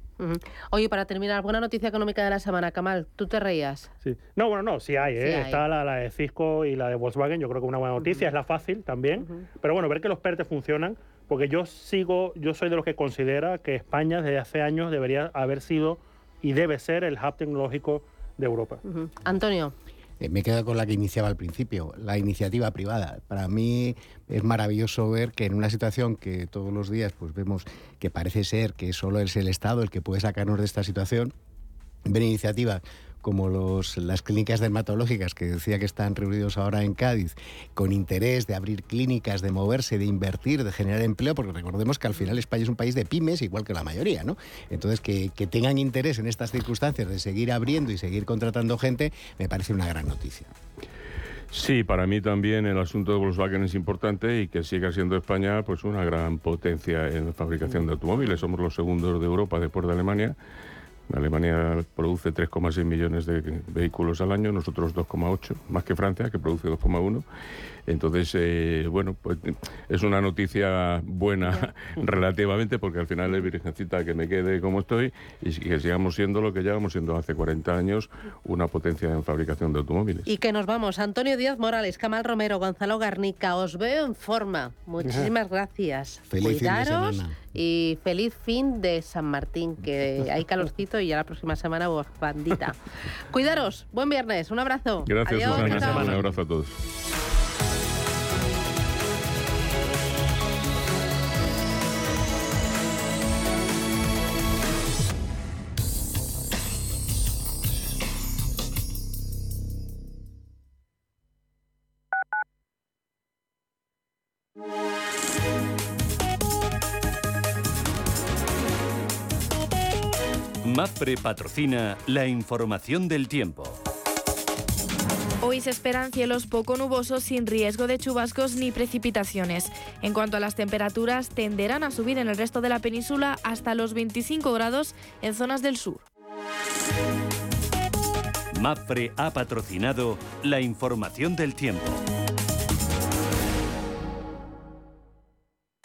Oye, para terminar, buena noticia económica de la semana, Kamal, ¿tú te reías? Sí. No, bueno, no, sí hay, ¿eh? Está La, de Cisco y la de Volkswagen, yo creo que una buena noticia, es la fácil también, pero bueno, ver que los PERTE funcionan, porque yo sigo, yo soy de los que considera que España desde hace años debería haber sido y debe ser el hub tecnológico de Europa. Antonio. Eh, me quedo con la que iniciaba al principio, la iniciativa privada. Para mí es maravilloso ver que en una situación que todos los días pues vemos que parece ser que solo es el Estado el que puede sacarnos de esta situación, ver iniciativas como los, las clínicas dermatológicas que decía que están reunidos ahora en Cádiz, con interés de abrir clínicas, de moverse, de invertir, de generar empleo, porque recordemos que al final España es un país de pymes, igual que la mayoría, ¿no? Entonces, que, que tengan interés en estas circunstancias de seguir abriendo y seguir contratando gente, me parece una gran noticia. Sí, para mí también el asunto de Volkswagen es importante y que siga siendo España pues una gran potencia en la fabricación de automóviles. Somos los segundos de Europa después de Alemania Alemania produce 3,6 millones de vehículos al año, nosotros 2,8, más que Francia, que produce 2,1. Entonces, eh, bueno, pues es una noticia buena relativamente, porque al final es virgencita que me quede como estoy y que sigamos siendo lo que llevamos siendo hace 40 años, una potencia en fabricación de automóviles. Y que nos vamos. Antonio Díaz Morales, Camal Romero, Gonzalo Garnica, os veo en forma. Muchísimas gracias. Feliz Cuidaros y feliz fin de San Martín, que hay calorcito y ya la próxima semana vos bandita. Cuidaros, buen viernes, un abrazo. Gracias, Susana. Un abrazo a todos. MAPRE patrocina la información del tiempo. Hoy se esperan cielos poco nubosos sin riesgo de chubascos ni precipitaciones. En cuanto a las temperaturas, tenderán a subir en el resto de la península hasta los 25 grados en zonas del sur. MAPRE ha patrocinado la información del tiempo.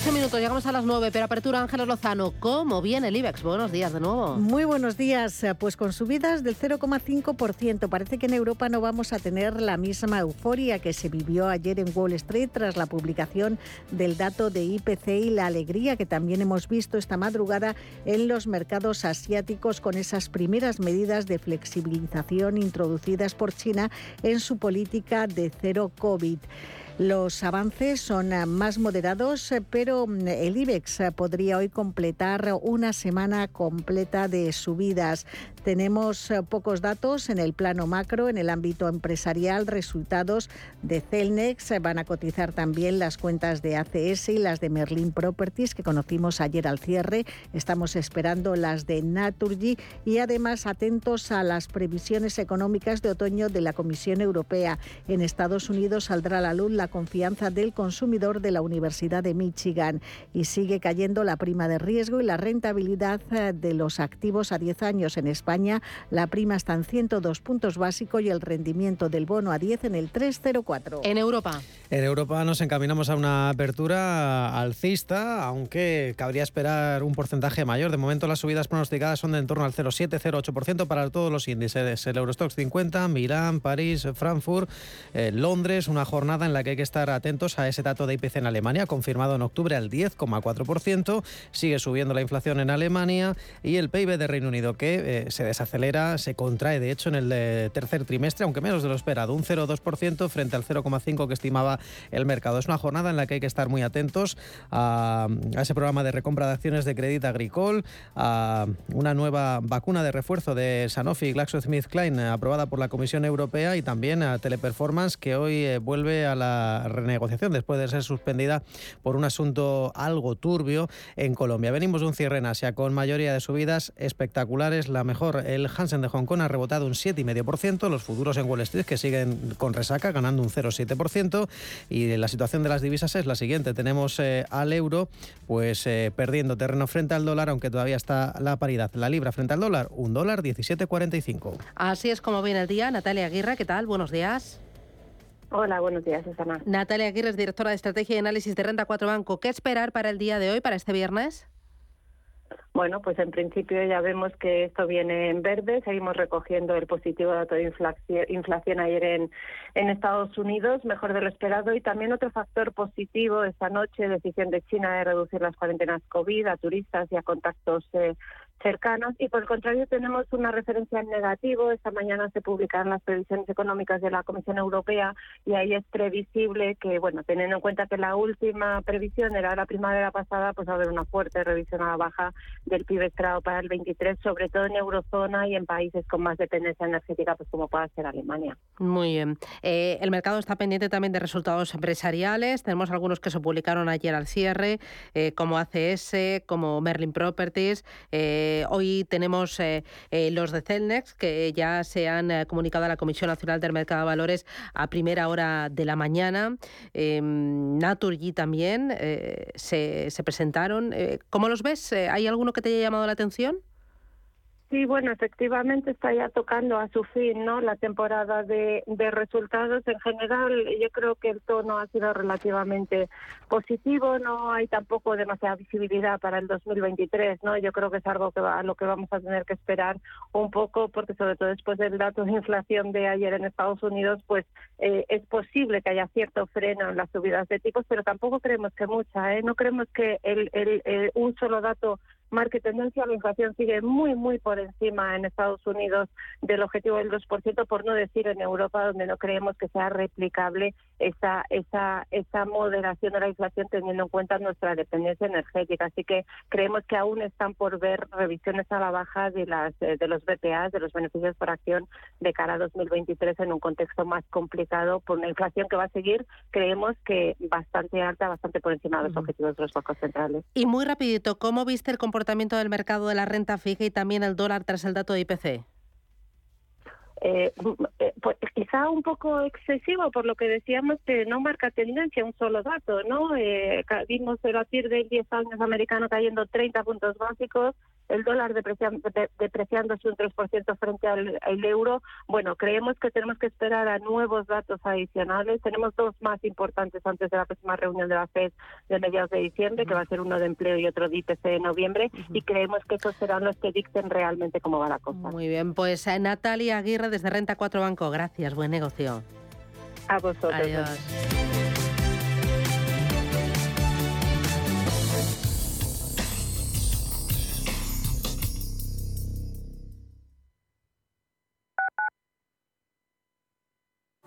Ocho minutos, llegamos a las nueve, pero apertura Ángela Lozano. ¿Cómo viene el IBEX? Buenos días de nuevo. Muy buenos días. Eh, Pues con subidas del 0,5%. Parece que en Europa no vamos a tener la misma euforia que se vivió ayer en Wall Street tras la publicación del dato de IPC y la alegría que también hemos visto esta madrugada en los mercados asiáticos con esas primeras medidas de flexibilización introducidas por China en su política de cero COVID. Los avances son eh, más moderados, eh, pero mm, el IBEX eh, podría hoy completar una semana completa de subidas. Tenemos pocos datos en el plano macro, en el ámbito empresarial, resultados de Celnex. Van a cotizar también las cuentas de ACS y las de Merlin Properties que conocimos ayer al cierre. Estamos esperando las de Naturgy y además atentos a las previsiones económicas de otoño de la Comisión Europea. En Estados Unidos saldrá a la luz la la confianza del consumidor de la Universidad de Michigan y sigue cayendo la prima de riesgo y la rentabilidad eh, de los activos a 10 años en España. La prima está en 102 puntos básicos y el rendimiento del bono a 10 en el 304. En Europa. En Europa nos encaminamos a una apertura alcista, aunque cabría esperar un porcentaje mayor. De momento las subidas pronosticadas son de en torno al 0,7-0,8% para todos los índices. El Eurostox 50, Milán, París, Frankfurt, eh, Londres, una jornada en la que hay que estar atentos a ese dato de IPC en Alemania, confirmado en octubre al 10,4%. Sigue subiendo la inflación en Alemania y el PIB de Reino Unido que eh, se desacelera, se contrae de hecho en el eh, tercer trimestre, aunque menos de lo esperado, un 0,2% frente al 0,5% que estimaba el mercado. Es una jornada en la que hay que estar muy atentos a, ese programa de recompra de acciones de crédito agricole, a una nueva vacuna de refuerzo de Sanofi y GlaxoSmithKline aprobada por la Comisión Europea y también a Teleperformance que hoy eh, vuelve a la renegociación después de ser suspendida por un asunto algo turbio en Colombia. Venimos de un cierre en Asia con mayoría de subidas espectaculares. La mejor, el Hansen de Hong Kong ha rebotado un 7,5%, los futuros en Wall Street que siguen con resaca ganando un 0,7% y la situación de las divisas es la siguiente. Tenemos eh, al euro pues eh, perdiendo terreno frente al dólar, aunque todavía está la paridad. La libra frente al dólar, un dólar 17,45. Así es como viene el día. Natalia Aguirre, ¿qué tal? Buenos días. Hola, buenos días, Susana. Natalia Aguirre es directora de Estrategia y Análisis de Renta 4 Banco. ¿Qué esperar para el día de hoy, para este viernes? Bueno, pues en principio ya vemos que esto viene en verde. Seguimos recogiendo el positivo dato de inflación, ayer en, en Estados Unidos, mejor de lo esperado. Y también otro factor positivo esta noche, decisión de China de reducir las cuarentenas COVID a turistas y a contactos eh, cercanos y por el contrario tenemos una referencia en negativo. Esta mañana se publican las previsiones económicas de la Comisión Europea y ahí es previsible que, bueno, teniendo en cuenta que la última previsión era la primavera pasada, pues va a haber una fuerte revisión a la baja del PIB esperado para el 23, sobre todo en eurozona y en países con más dependencia energética, pues como pueda ser Alemania. Muy bien. Eh, el mercado está pendiente también de resultados empresariales. Tenemos algunos que se publicaron ayer al cierre, eh, como ACS, como Merlin Properties. Eh, eh, hoy tenemos eh, eh, los de Celnex, que ya se han comunicado a la Comisión Nacional del Mercado de Valores a primera hora de la mañana. Em, Naturgy también se, se, presentaron. ¿Cómo los ves? ¿Hay alguno que te haya llamado la atención? Sí, bueno, efectivamente está ya tocando a su fin, ¿no? La temporada de, de, resultados en general, yo creo que el tono ha sido relativamente positivo, no hay tampoco demasiada visibilidad para el 2023, ¿no? Yo creo que es algo que va, a lo que vamos a tener que esperar un poco, porque sobre todo después del dato de inflación de ayer en Estados Unidos, pues eh, es posible que haya cierto freno en las subidas de tipos, pero tampoco creemos que mucha, ¿eh? No creemos que el, el, el un solo dato marque tendencia, la inflación sigue muy, muy por encima en Estados Unidos del objetivo del 2%, por no decir en Europa, donde no creemos que sea replicable esa, esa, esa moderación de la inflación teniendo en cuenta nuestra dependencia energética. Así que creemos que aún están por ver revisiones a la baja de, las, de los BPA, de los beneficios por acción de cara a 2023 en un contexto más complicado por una inflación que va a seguir, creemos que bastante alta, bastante por encima de los objetivos de los bancos centrales. Y muy rapidito, ¿cómo viste el comportamiento del mercado de la renta fija y también el dólar tras el dato de IPC? Eh, eh, pues quizá un poco excesivo por lo que decíamos que no marca tendencia un solo dato, ¿no? Eh, vimos el ATIR del 10 años americano cayendo 30 puntos básicos, el dólar depreciando, depreciándose un 3% frente al, euro. Bueno, creemos que tenemos que esperar a nuevos datos adicionales. Tenemos dos más importantes antes de la próxima reunión de la FED de mediados de diciembre, que va a ser uno de empleo y otro de IPC en noviembre, y creemos que esos serán los que dicten realmente cómo va la cosa. Muy bien, pues Natalia Aguirre desde Renta 4 Banco, gracias, buen negocio. A vosotros. Adiós.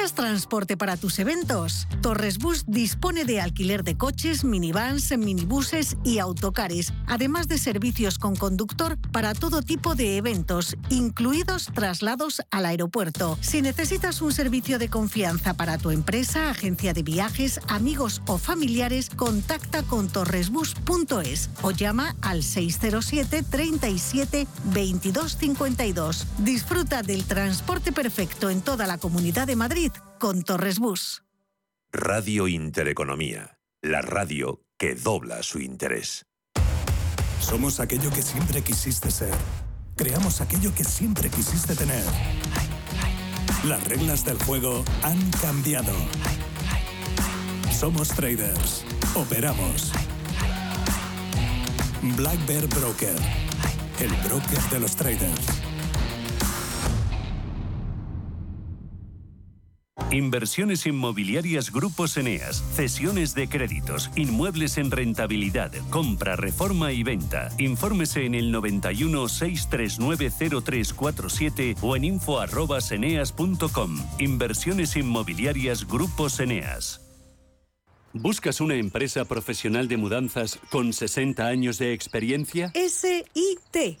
¿Buscas transporte para tus eventos? Torres Bus dispone de alquiler de coches, minivans, minibuses y autocares, además de servicios con conductor para todo tipo de eventos, incluidos traslados al aeropuerto. Si necesitas un servicio de confianza para tu empresa, agencia de viajes, amigos o familiares, contacta con torresbus.es o llama al 607 37 22 52. Disfruta del transporte perfecto en toda la comunidad de Madrid con Torres Bus. Radio Intereconomía, la radio que dobla su interés. Somos aquello que siempre quisiste ser. Creamos aquello que siempre quisiste tener. Las reglas del juego han cambiado. Somos traders. Operamos. Black Bear Broker. El broker de los traders. Inversiones inmobiliarias Grupos Eneas, cesiones de créditos, inmuebles en rentabilidad, compra, reforma y venta. Infórmese en el 91 639 0347 o en info@eneas.com. Inversiones inmobiliarias Grupos Eneas. ¿Buscas una empresa profesional de mudanzas con 60 años de experiencia? SIT.